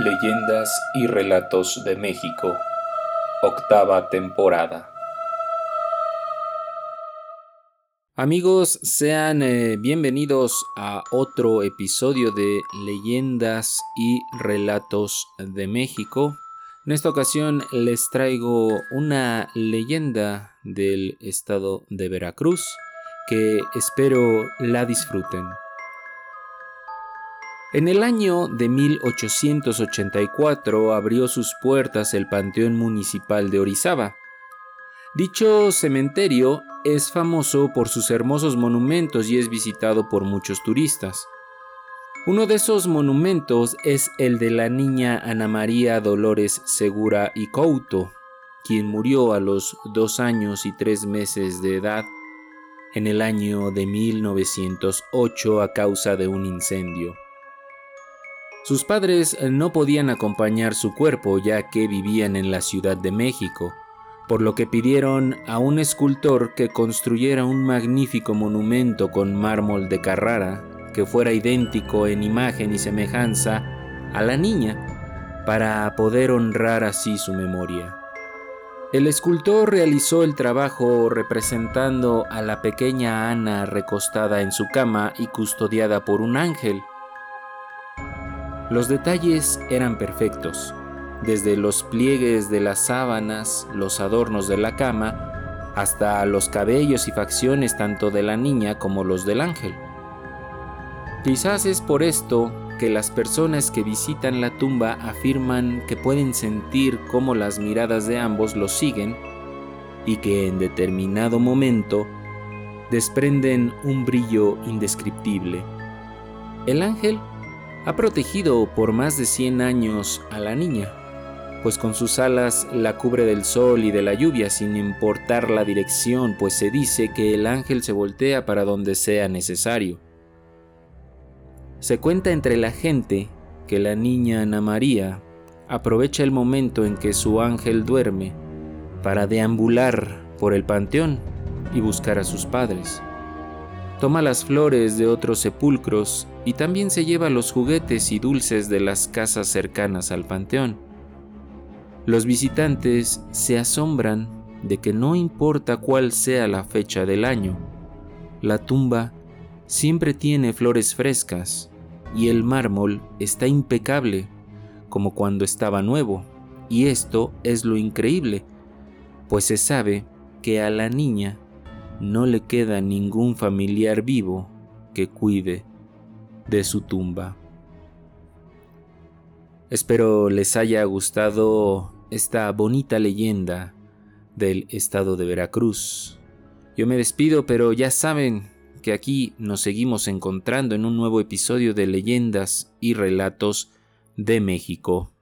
Leyendas y Relatos de México, octava temporada. Amigos, sean eh, bienvenidos a otro episodio de Leyendas y Relatos de México. En esta ocasión les traigo una leyenda del estado de Veracruz que espero la disfruten. En el año de 1884 abrió sus puertas el Panteón Municipal de Orizaba. Dicho cementerio es famoso por sus hermosos monumentos y es visitado por muchos turistas. Uno de esos monumentos es el de la niña Ana María Dolores Segura y Couto, quien murió a los dos años y tres meses de edad en el año de 1908 a causa de un incendio. Sus padres no podían acompañar su cuerpo ya que vivían en la Ciudad de México, por lo que pidieron a un escultor que construyera un magnífico monumento con mármol de Carrara que fuera idéntico en imagen y semejanza a la niña, para poder honrar así su memoria. El escultor realizó el trabajo representando a la pequeña Ana recostada en su cama y custodiada por un ángel, los detalles eran perfectos, desde los pliegues de las sábanas, los adornos de la cama, hasta los cabellos y facciones tanto de la niña como los del ángel. Quizás es por esto que las personas que visitan la tumba afirman que pueden sentir cómo las miradas de ambos los siguen y que en determinado momento desprenden un brillo indescriptible. El ángel ha protegido por más de 100 años a la niña, pues con sus alas la cubre del sol y de la lluvia sin importar la dirección, pues se dice que el ángel se voltea para donde sea necesario. Se cuenta entre la gente que la niña Ana María aprovecha el momento en que su ángel duerme para deambular por el panteón y buscar a sus padres. Toma las flores de otros sepulcros y también se lleva los juguetes y dulces de las casas cercanas al panteón. Los visitantes se asombran de que no importa cuál sea la fecha del año, la tumba siempre tiene flores frescas y el mármol está impecable como cuando estaba nuevo. Y esto es lo increíble, pues se sabe que a la niña no le queda ningún familiar vivo que cuide de su tumba. Espero les haya gustado esta bonita leyenda del estado de Veracruz. Yo me despido, pero ya saben que aquí nos seguimos encontrando en un nuevo episodio de Leyendas y Relatos de México.